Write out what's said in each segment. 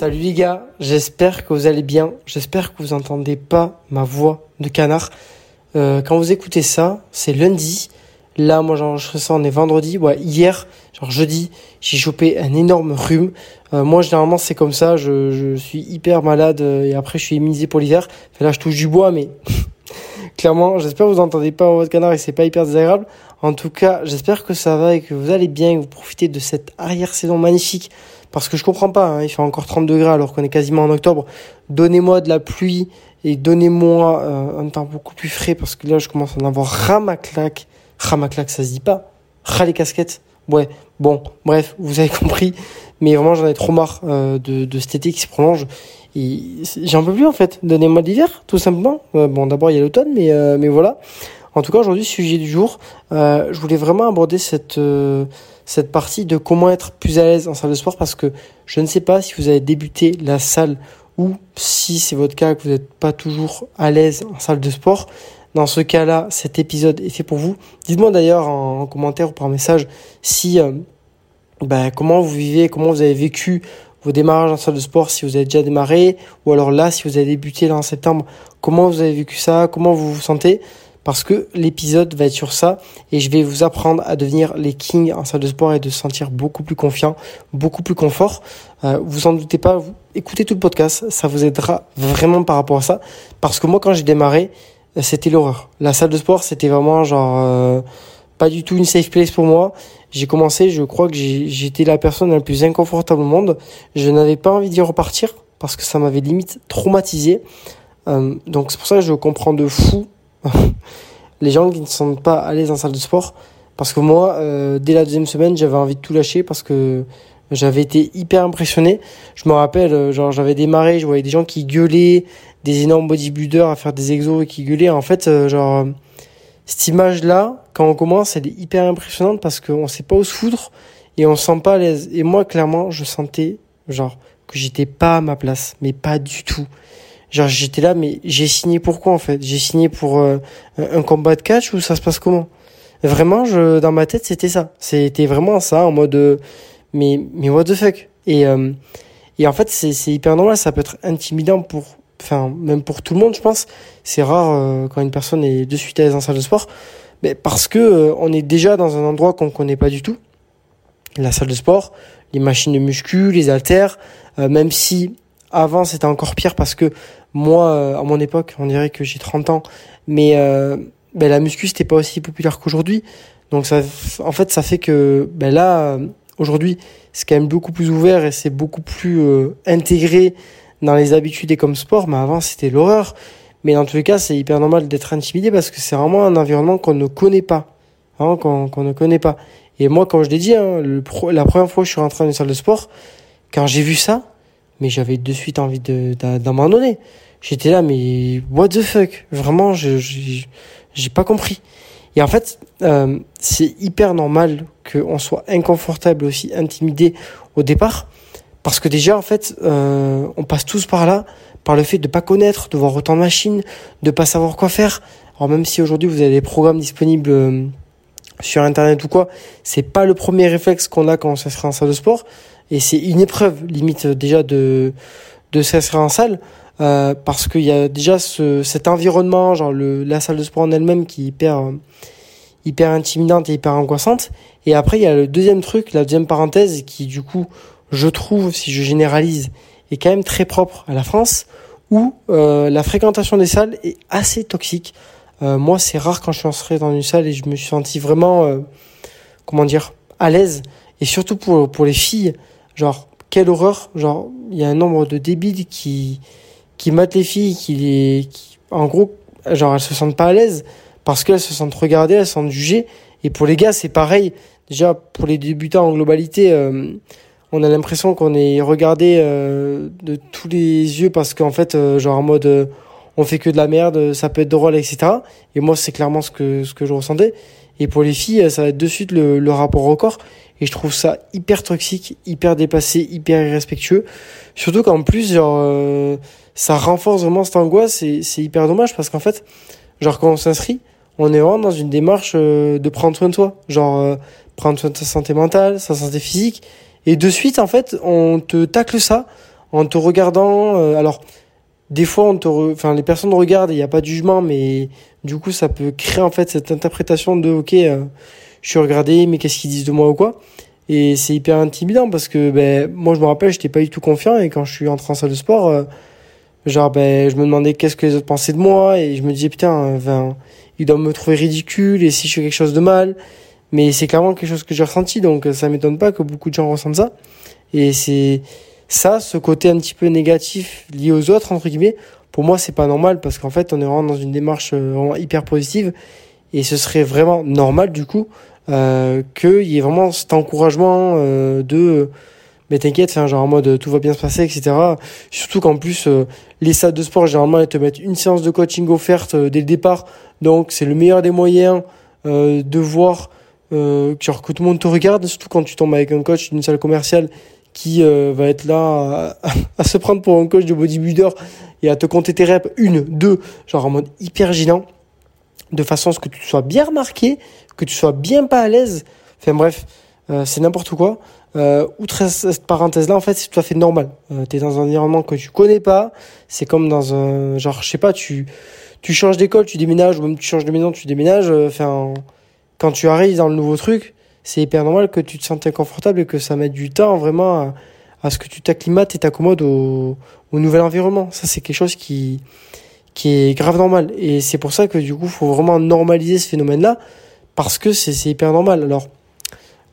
Salut les gars, j'espère que vous allez bien. J'espère que vous entendez pas ma voix de canard. Euh, quand vous écoutez ça, c'est lundi. Là, moi, j'enregistre ça, on est vendredi. Ouais, hier, genre jeudi, j'ai chopé un énorme rhume. Euh, moi, généralement, c'est comme ça. Je, suis hyper malade euh, et après, je suis immunisé pour l'hiver. là, je touche du bois, mais clairement, j'espère que vous entendez pas ma voix de canard et que c'est pas hyper désagréable. En tout cas, j'espère que ça va et que vous allez bien et que vous profitez de cette arrière-saison magnifique parce que je comprends pas, hein, il fait encore 30 degrés alors qu'on est quasiment en octobre. Donnez-moi de la pluie et donnez-moi euh, un temps beaucoup plus frais parce que là je commence à en avoir ramaclac. Ramaclac, ça se dit pas. Ras les casquettes. Ouais, bon, bref, vous avez compris. Mais vraiment j'en ai trop marre euh, de, de cet été qui se prolonge. J'en peux plus en fait. Donnez-moi de l'hiver, tout simplement. Euh, bon, d'abord il y a l'automne, mais, mais voilà. En tout cas, aujourd'hui, sujet du jour, je voulais vraiment aborder cette cette partie de comment être plus à l'aise en salle de sport parce que je ne sais pas si vous avez débuté la salle ou si c'est votre cas que vous n'êtes pas toujours à l'aise en salle de sport. Dans ce cas-là, cet épisode est fait pour vous. Dites-moi d'ailleurs en, commentaire ou par message si euh, ben, comment vous vivez, comment vous avez vécu vos démarrages en salle de sport, si vous avez déjà démarré, ou alors là, si vous avez débuté là en septembre, comment vous avez vécu ça, comment vous vous sentez parce que l'épisode va être sur ça et je vais vous apprendre à devenir les kings en salle de sport et de se sentir beaucoup plus confiant, beaucoup plus confort. Euh, vous en doutez pas, écoutez tout le podcast, ça vous aidera vraiment par rapport à ça. Parce que moi, quand j'ai démarré, euh, c'était l'horreur. La salle de sport, c'était vraiment genre euh, pas du tout une safe place pour moi. J'ai commencé, je crois que j'étais la personne la plus inconfortable au monde. Je n'avais pas envie d'y repartir parce que ça m'avait limite traumatisé. Euh, donc c'est pour ça que je comprends de fou les gens qui ne sont pas à l'aise en salle de sport. Parce que moi, euh, dès la deuxième semaine, j'avais envie de tout lâcher parce que j'avais été hyper impressionné. Je me rappelle, euh, genre j'avais démarré, je voyais des gens qui gueulaient, des énormes bodybuilders à faire des exos et qui gueulaient. En fait, euh, genre cette image-là, quand on commence, elle est hyper impressionnante parce qu'on sait pas où se foutre et on se sent pas à l'aise. Et moi, clairement, je sentais genre que j'étais pas à ma place, mais pas du tout. Genre j'étais là, mais j'ai signé pour quoi en fait? J'ai signé pour euh, un combat de catch ou ça se passe comment? Vraiment, je, dans ma tête, c'était ça. C'était vraiment ça, en mode, euh, mais, mais what the fuck? Et, euh, et en fait, c'est, c'est hyper normal, ça peut être intimidant pour, enfin, même pour tout le monde, je pense. C'est rare quand une personne est de suite à l'aise en salle de sport, mais parce que on est déjà dans un endroit qu'on connaît pas du tout. La salle de sport, les machines de muscu, les haltères, même si avant c'était encore pire parce que moi, euh, à mon époque, on dirait que j'ai 30 ans, mais euh, ben, la muscu, c'était pas aussi populaire qu'aujourd'hui. Donc, ça, en fait, ça fait que ben, là, aujourd'hui, c'est quand même beaucoup plus ouvert et c'est beaucoup plus euh, intégré dans les habitudes et comme sport. Mais avant, c'était l'horreur. Mais dans tous les cas, c'est hyper normal d'être intimidé parce que c'est vraiment un environnement qu'on ne connaît pas. Qu'on ne connaît pas. Et moi, quand je l'ai dit, hein, le la première fois que je suis rentré dans une salle de sport, quand j'ai vu ça, mais j'avais de suite envie de d'abandonner. J'étais là, mais what the fuck? Vraiment, je j'ai pas compris. Et en fait, euh, c'est hyper normal qu'on soit inconfortable aussi, intimidé au départ, parce que déjà, en fait, euh, on passe tous par là, par le fait de pas connaître, de voir autant de machines, de pas savoir quoi faire. Alors même si aujourd'hui vous avez des programmes disponibles euh, sur internet ou quoi, c'est pas le premier réflexe qu'on a quand on s'inscrit en salle de sport. Et c'est une épreuve, limite, déjà de, de s'inscrire en salle. Euh, parce qu'il y a déjà ce, cet environnement, genre le, la salle de sport en elle-même qui est hyper, hyper intimidante et hyper angoissante. Et après, il y a le deuxième truc, la deuxième parenthèse, qui du coup, je trouve, si je généralise, est quand même très propre à la France, où euh, la fréquentation des salles est assez toxique. Euh, moi, c'est rare quand je suis entré dans une salle et je me suis senti vraiment, euh, comment dire, à l'aise. Et surtout pour, pour les filles, Genre, quelle horreur. Genre, il y a un nombre de débiles qui, qui matent les filles, qui les, en gros, genre, elles se sentent pas à l'aise parce qu'elles se sentent regardées, elles se sentent jugées. Et pour les gars, c'est pareil. Déjà, pour les débutants en globalité, euh, on a l'impression qu'on est regardé euh, de tous les yeux parce qu'en fait, euh, genre en mode, on fait que de la merde, ça peut être drôle, etc. Et moi, c'est clairement ce que ce que je ressentais. Et pour les filles, ça va être de suite le, le rapport au corps. Et je trouve ça hyper toxique, hyper dépassé, hyper irrespectueux. Surtout qu'en plus, genre, euh, ça renforce vraiment cette angoisse et c'est hyper dommage parce qu'en fait, genre, quand on s'inscrit, on est vraiment dans une démarche euh, de prendre soin de soi. Genre, euh, prendre soin de sa santé mentale, sa santé physique. Et de suite, en fait, on te tacle ça en te regardant. Euh, alors, des fois, on te enfin, les personnes regardent, il n'y a pas de jugement, mais du coup, ça peut créer en fait cette interprétation de ok, euh, je suis regardé, mais qu'est-ce qu'ils disent de moi ou quoi? Et c'est hyper intimidant parce que ben, moi, je me rappelle, j'étais pas du tout confiant et quand je suis entré en salle de sport, euh, genre, ben, je me demandais qu'est-ce que les autres pensaient de moi et je me disais putain, enfin, ils doivent me trouver ridicule et si je fais quelque chose de mal. Mais c'est clairement quelque chose que j'ai ressenti, donc ça m'étonne pas que beaucoup de gens ressentent ça. Et c'est ça, ce côté un petit peu négatif lié aux autres, entre guillemets, pour moi, c'est pas normal parce qu'en fait, on est vraiment dans une démarche euh, vraiment hyper positive et ce serait vraiment normal, du coup, euh, qu'il y ait vraiment cet encouragement euh, de mais t'inquiète, enfin, genre en mode tout va bien se passer, etc. Surtout qu'en plus, euh, les salles de sport, généralement, elles te mettent une séance de coaching offerte dès le départ. Donc, c'est le meilleur des moyens de voir genre, que tout le monde te regarde, surtout quand tu tombes avec un coach d'une salle commerciale qui euh, va être là à, se prendre pour un coach de bodybuilder et à te compter tes reps, une, deux, genre en mode hyper gênant, de façon à ce que tu sois bien remarqué, que tu sois bien pas à l'aise. Enfin bref, euh, c'est n'importe quoi. Euh, outre cette parenthèse-là, en fait, c'est tout à fait normal. Euh, tu es dans un environnement que tu connais pas. C'est comme dans un... Genre, je sais pas, tu, tu changes d'école, tu déménages, ou même tu changes de maison, tu déménages. Enfin, quand tu arrives dans le nouveau truc, c'est hyper normal que tu te sentes inconfortable et que ça mette du temps vraiment à, ce que tu t'acclimates et t'accommodes au, au nouvel environnement. Ça, c'est quelque chose qui, qui est grave normal. Et c'est pour ça que du coup, faut vraiment normaliser ce phénomène-là parce que c'est hyper normal. Alors,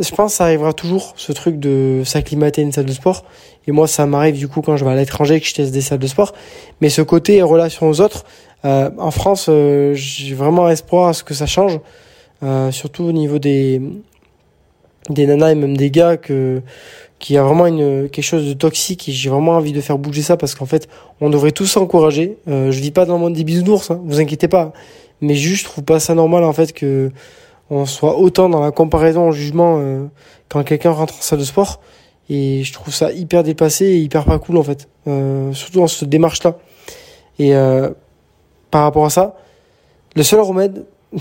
je pense que ça arrivera toujours, ce truc de s'acclimater à une salle de sport. Et moi, ça m'arrive du coup quand je vais à l'étranger que je teste des salles de sport. Mais ce côté relation aux autres, euh, en France, euh, j'ai vraiment espoir à ce que ça change. Euh, surtout au niveau des, des nanas et même des gars que qui a vraiment une quelque chose de toxique et j'ai vraiment envie de faire bouger ça parce qu'en fait on devrait tous s'encourager. Euh, je vis pas dans le monde des bisounours hein, vous inquiétez pas. Mais juste je trouve pas ça normal en fait que on soit autant dans la comparaison en jugement euh, quand quelqu'un rentre en salle de sport. Et je trouve ça hyper dépassé et hyper pas cool en fait. Euh, surtout dans cette démarche là et euh, par rapport à ça le seul remède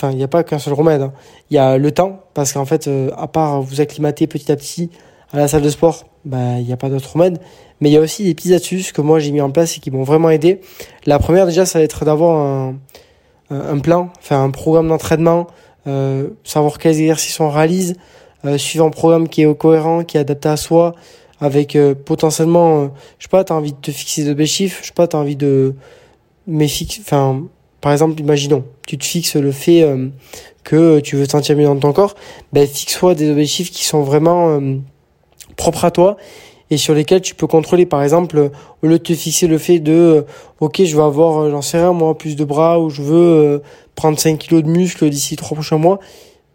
Enfin, il n'y a pas qu'un seul remède. Hein. Il y a le temps, parce qu'en fait, euh, à part vous acclimater petit à petit à la salle de sport, bah, il n'y a pas d'autre remède. Mais il y a aussi des petites astuces que moi j'ai mis en place et qui m'ont vraiment aidé. La première, déjà, ça va être d'avoir un, plan, enfin un programme d'entraînement, euh, savoir quels exercices on réalise, euh, suivre un programme qui est cohérent, qui est adapté à soi, avec euh, potentiellement, je sais pas, tu as envie de te fixer de chiffres, je sais pas, tu as envie de... Mais fixe, enfin, par exemple, imaginons, tu te fixes le fait euh, que tu veux te sentir mieux dans ton corps, ben fixe-toi des objectifs qui sont vraiment euh, propres à toi et sur lesquels tu peux contrôler. Par exemple, au lieu de te fixer le fait de, euh, ok, je veux avoir, j'en sais rien, moi, plus de bras ou je veux prendre 5 kilos de muscles d'ici trois prochains mois,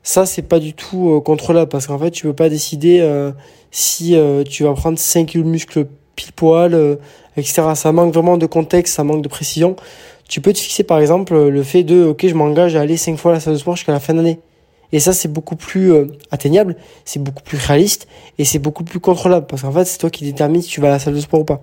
ça, c'est pas du tout contrôlable parce qu'en fait, tu peux pas décider si tu vas prendre 5 kilos de muscles pile poil, etc. Ça manque vraiment de contexte, ça manque de précision tu peux te fixer par exemple le fait de ok je m'engage à aller cinq fois à la salle de sport jusqu'à la fin d'année et ça c'est beaucoup plus euh, atteignable c'est beaucoup plus réaliste et c'est beaucoup plus contrôlable. Parce qu'en fait c'est toi qui détermine si tu vas à la salle de sport ou pas.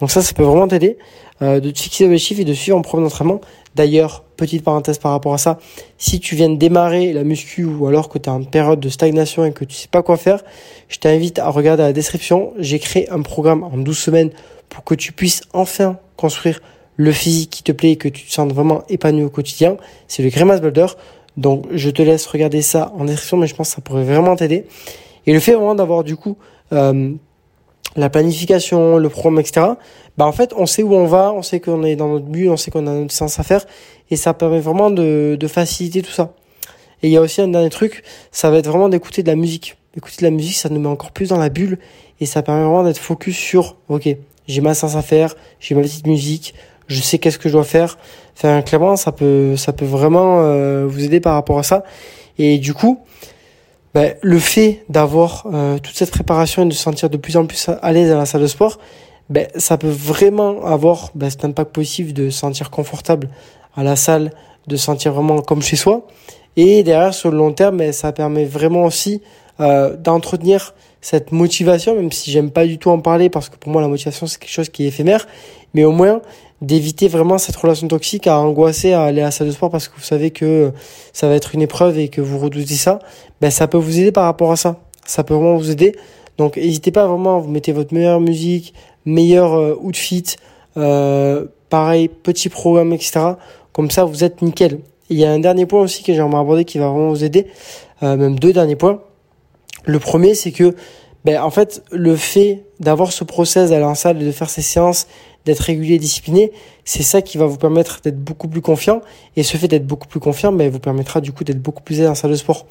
Donc ça ça peut vraiment t'aider euh, de te fixer des objectifs et de suivre un programme d'entraînement. D'ailleurs petite parenthèse par rapport à ça si tu viens de démarrer la muscu ou alors que tu es en période de stagnation et que tu sais pas quoi faire je t'invite à regarder la description. J'ai créé un programme en 12 semaines pour que tu puisses enfin construire le physique qui te plaît et que tu te sens vraiment épanoui au quotidien, c'est le Grimace Builder. Donc je te laisse regarder ça en description, mais je pense que ça pourrait vraiment t'aider. Et le fait vraiment d'avoir du coup euh, la planification, le programme, etc. Bah en fait, on sait où on va, on sait qu'on est dans notre but, on sait qu'on a notre sens à faire, et ça permet vraiment de, de faciliter tout ça. Et il y a aussi un dernier truc, ça va être vraiment d'écouter de la musique. Écouter de la musique, ça nous met encore plus dans la bulle, et ça permet vraiment d'être focus sur, ok, j'ai ma sens à faire, j'ai ma petite musique, je sais qu'est-ce que je dois faire. Clairement, ça peut, ça peut vraiment euh, vous aider par rapport à ça. Et du coup, ben, le fait d'avoir euh, toute cette préparation et de se sentir de plus en plus à l'aise dans la salle de sport, ben, ça peut vraiment avoir ben, cet impact positif de se sentir confortable à la salle, de se sentir vraiment comme chez soi. Et derrière, sur le long terme, ben, ça permet vraiment aussi euh, d'entretenir cette motivation, même si j'aime pas du tout en parler parce que pour moi la motivation c'est quelque chose qui est éphémère, mais au moins d'éviter vraiment cette relation toxique à angoisser à aller à la salle de sport parce que vous savez que ça va être une épreuve et que vous redoutez ça, ben ça peut vous aider par rapport à ça. Ça peut vraiment vous aider. Donc n'hésitez pas vraiment, vous mettez votre meilleure musique, meilleur euh, outfit, euh, pareil, petit programme, etc. Comme ça, vous êtes nickel. Il y a un dernier point aussi que j'aimerais aborder qui va vraiment vous aider, euh, même deux derniers points. Le premier, c'est que, ben, en fait, le fait d'avoir ce process d'aller en salle et de faire ces séances, d'être régulier et discipliné, c'est ça qui va vous permettre d'être beaucoup plus confiant. Et ce fait d'être beaucoup plus confiant, ben, vous permettra du coup d'être beaucoup plus aidé en salle de sport.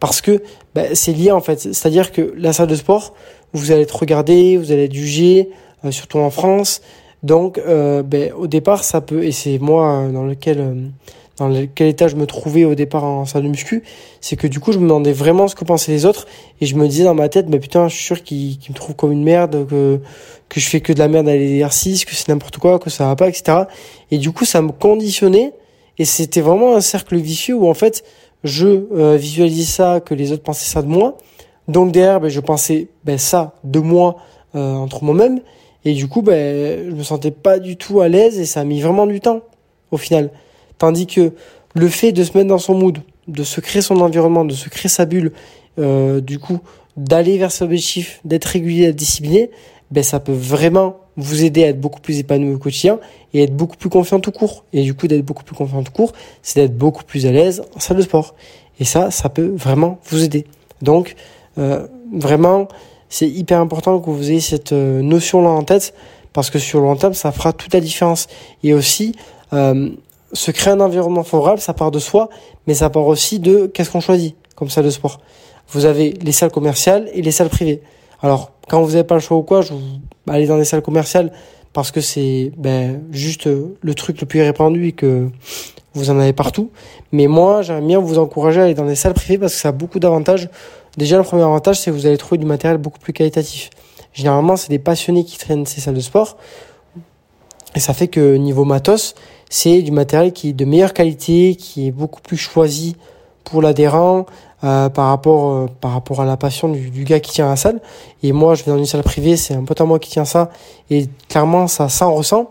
Parce que ben, c'est lié en fait. C'est-à-dire que la salle de sport, vous allez être regardé, vous allez être jugé, euh, surtout en France. Donc, euh, ben, au départ, ça peut, et c'est moi euh, dans lequel, dans quel état je me trouvais au départ en salle de muscu, c'est que du coup, je me demandais vraiment ce que pensaient les autres, et je me disais dans ma tête, bah putain, je suis sûr qu'ils me trouvent comme une merde, que que je fais que de la merde à l'exercice, que c'est n'importe quoi, que ça va pas, etc. Et du coup, ça me conditionnait, et c'était vraiment un cercle vicieux où en fait, je euh, visualisais ça, que les autres pensaient ça de moi, donc derrière, ben, je pensais ben, ça de moi euh, entre moi-même, et du coup, ben, je me sentais pas du tout à l'aise, et ça a mis vraiment du temps au final. Tandis que le fait de se mettre dans son mood, de se créer son environnement, de se créer sa bulle, euh, du coup, d'aller vers ses objectifs, d'être régulier, d'être discipliné, ben ça peut vraiment vous aider à être beaucoup plus épanoui au quotidien et être beaucoup plus confiant tout court. Et du coup, d'être beaucoup plus confiant tout court, c'est d'être beaucoup plus à l'aise en salle de sport. Et ça, ça peut vraiment vous aider. Donc, euh, vraiment, c'est hyper important que vous ayez cette euh, notion-là en tête parce que sur le long terme, ça fera toute la différence. Et aussi, euh, se créer un environnement favorable, ça part de soi, mais ça part aussi de qu'est-ce qu'on choisit comme salle de sport. Vous avez les salles commerciales et les salles privées. Alors, quand vous n'avez pas le choix ou quoi, je vous allez dans les salles commerciales parce que c'est ben, juste le truc le plus répandu et que vous en avez partout. Mais moi, j'aime bien vous encourager à aller dans les salles privées parce que ça a beaucoup d'avantages. Déjà, le premier avantage, c'est que vous allez trouver du matériel beaucoup plus qualitatif. Généralement, c'est des passionnés qui traînent ces salles de sport. Et ça fait que niveau matos, c'est du matériel qui est de meilleure qualité, qui est beaucoup plus choisi pour l'adhérent euh, par rapport euh, par rapport à la passion du, gars qui tient la salle. Et moi, je vais dans une salle privée, c'est un pote à moi qui tient ça, et clairement, ça s'en ressent.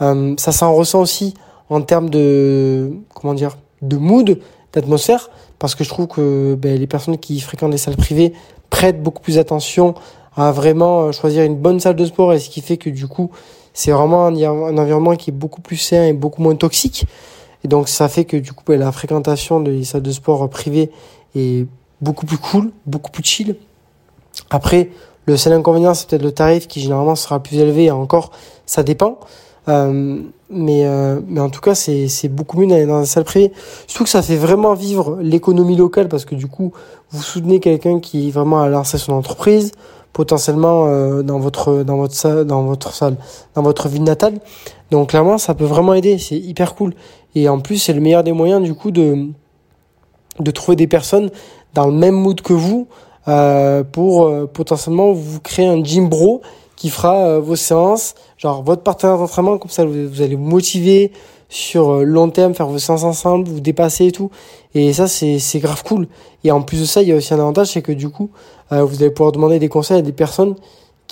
Euh, ça s'en ressent aussi en termes de comment dire de mood, d'atmosphère, parce que je trouve que ben, les personnes qui fréquentent les salles privées prêtent beaucoup plus attention à vraiment euh, choisir une bonne salle de sport, et ce qui fait que du coup, c'est vraiment un, un, environnement qui est beaucoup plus sain et beaucoup moins toxique. Et donc ça fait que du coup ben, la fréquentation des salles de sport privées est beaucoup plus cool, beaucoup plus chill. Après, le seul inconvénient, c'est peut-être le tarif qui généralement sera plus élevé. Et encore, ça dépend. Euh, mais, euh, mais en tout cas, c'est, c'est beaucoup mieux d'aller dans la salle privée. Surtout que ça fait vraiment vivre l'économie locale parce que du coup, vous soutenez quelqu'un qui vraiment a lancé son entreprise potentiellement euh, dans votre dans votre salle dans votre salle dans votre ville natale. Donc clairement ça peut vraiment aider. C'est hyper cool. Et en plus c'est le meilleur des moyens du coup de de trouver des personnes dans le même mood que vous euh, pour euh, potentiellement vous créer un gym bro qui fera euh, vos séances genre votre partenaire d'entraînement comme ça vous, allez vous motiver sur euh, long terme faire vos séances ensemble vous dépasser et tout et ça c'est grave cool et en plus de ça il y a aussi un avantage c'est que du coup euh, vous allez pouvoir demander des conseils à des personnes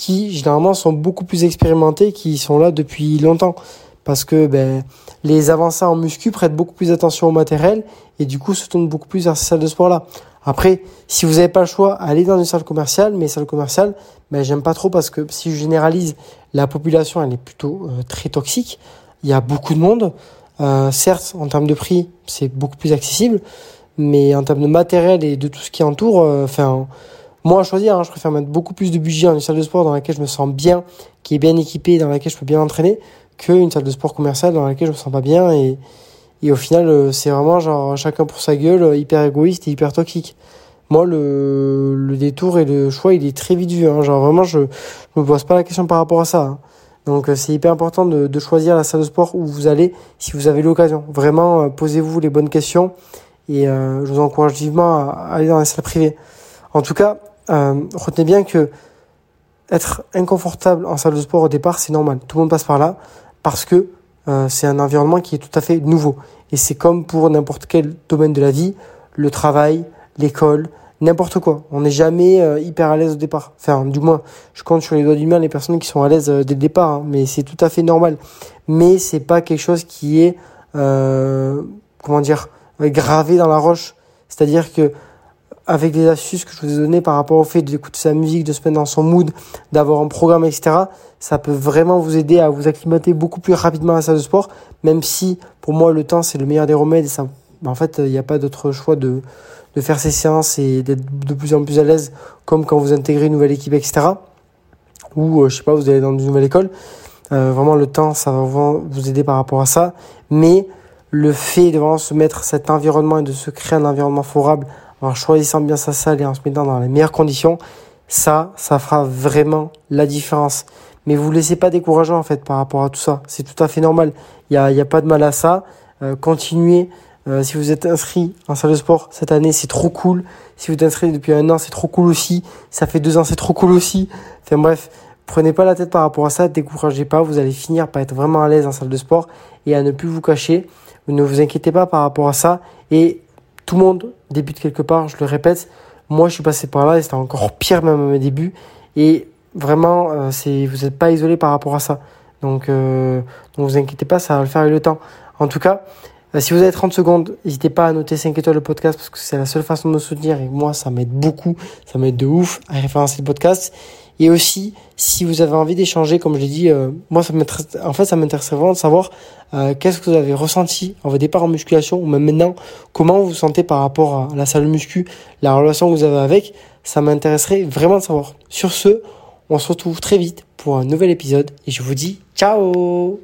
qui généralement sont beaucoup plus expérimentées, qui sont là depuis longtemps. Parce que ben, les avancés en muscu prêtent beaucoup plus attention au matériel et du coup se tournent beaucoup plus vers ces salles de sport-là. Après, si vous n'avez pas le choix, allez dans une salle commerciale, mais salle commerciale, ben, j'aime pas trop parce que si je généralise, la population elle est plutôt euh, très toxique. Il y a beaucoup de monde. Euh, certes, en termes de prix, c'est beaucoup plus accessible, mais en termes de matériel et de tout ce qui entoure, euh, enfin, moi, à choisir, hein, je préfère mettre beaucoup plus de budget dans une salle de sport dans laquelle je me sens bien, qui est bien équipée, dans laquelle je peux bien entraîner, qu'une salle de sport commerciale dans laquelle je me sens pas bien. Et, et au final, euh, c'est vraiment genre chacun pour sa gueule, euh, hyper égoïste et hyper toxique. Moi, le, le détour et le choix, il est très vite vu. Hein. Genre vraiment, je, je me pose pas la question par rapport à ça. Hein. Donc euh, c'est hyper important de, choisir la salle de sport où vous allez si vous avez l'occasion. Vraiment, posez-vous les bonnes questions et euh, je vous encourage vivement à aller dans la salle privée. En tout cas, euh, retenez bien que être inconfortable en salle de sport au départ, c'est normal. Tout le monde passe par là parce que euh, c'est un environnement qui est tout à fait nouveau. Et c'est comme pour n'importe quel domaine de la vie, le travail, l'école, n'importe quoi. On n'est jamais euh, hyper à l'aise au départ. Enfin, du moins, je compte sur les doigts du main les personnes qui sont à l'aise euh, dès le départ, hein. mais c'est tout à fait normal. Mais c'est pas quelque chose qui est, euh, comment dire, gravé dans la roche. C'est-à-dire que avec des astuces que je vous ai données par rapport au fait d'écouter sa musique, de se mettre dans son mood, d'avoir un programme, etc., ça peut vraiment vous aider à vous acclimater beaucoup plus rapidement à la salle de sport, même si pour moi le temps c'est le meilleur des remèdes et ça, en fait il n'y a pas d'autre choix de, de faire ces séances et d'être de plus en plus à l'aise, comme quand vous intégrez une nouvelle équipe, etc. Ou euh, je sais pas, vous allez dans une nouvelle école. Euh, vraiment le temps ça va vous aider par rapport à ça, mais le fait de vraiment se mettre cet environnement et de se créer un environnement favorable en choisissant bien sa salle et en se mettant dans les meilleures conditions, ça, ça fera vraiment la différence. Mais vous ne laissez pas décourageant en fait par rapport à tout ça. C'est tout à fait normal. Il n'y a, y a pas de mal à ça. Euh, continuez. Euh, si vous êtes inscrit en salle de sport cette année, c'est trop cool. Si vous êtes inscrit depuis un an, c'est trop cool aussi. Ça fait deux ans, c'est trop cool aussi. Enfin bref, prenez pas la tête par rapport à ça. Découragez pas. Vous allez finir par être vraiment à l'aise en salle de sport et à ne plus vous cacher. Ne vous inquiétez pas par rapport à ça. Et tout le monde débute quelque part, je le répète. Moi, je suis passé par là et c'était encore pire même à mes débuts. Et vraiment, euh, c'est, vous n'êtes pas isolé par rapport à ça. Donc, euh, donc, vous inquiétez pas, ça va le faire avec le temps. En tout cas, si vous avez 30 secondes, n'hésitez pas à noter 5 étoiles le podcast parce que c'est la seule façon de me soutenir et moi, ça m'aide beaucoup, ça m'aide de ouf à référencer le podcast. Et aussi, si vous avez envie d'échanger, comme je l'ai dit, euh, moi, ça m'intéresse, en fait, ça m'intéresse vraiment de savoir euh, qu'est-ce que vous avez ressenti en votre départ en musculation, ou même maintenant, comment vous vous sentez par rapport à la salle muscu, la relation que vous avez avec. Ça m'intéresserait vraiment de savoir. Sur ce, on se retrouve très vite pour un nouvel épisode et je vous dis ciao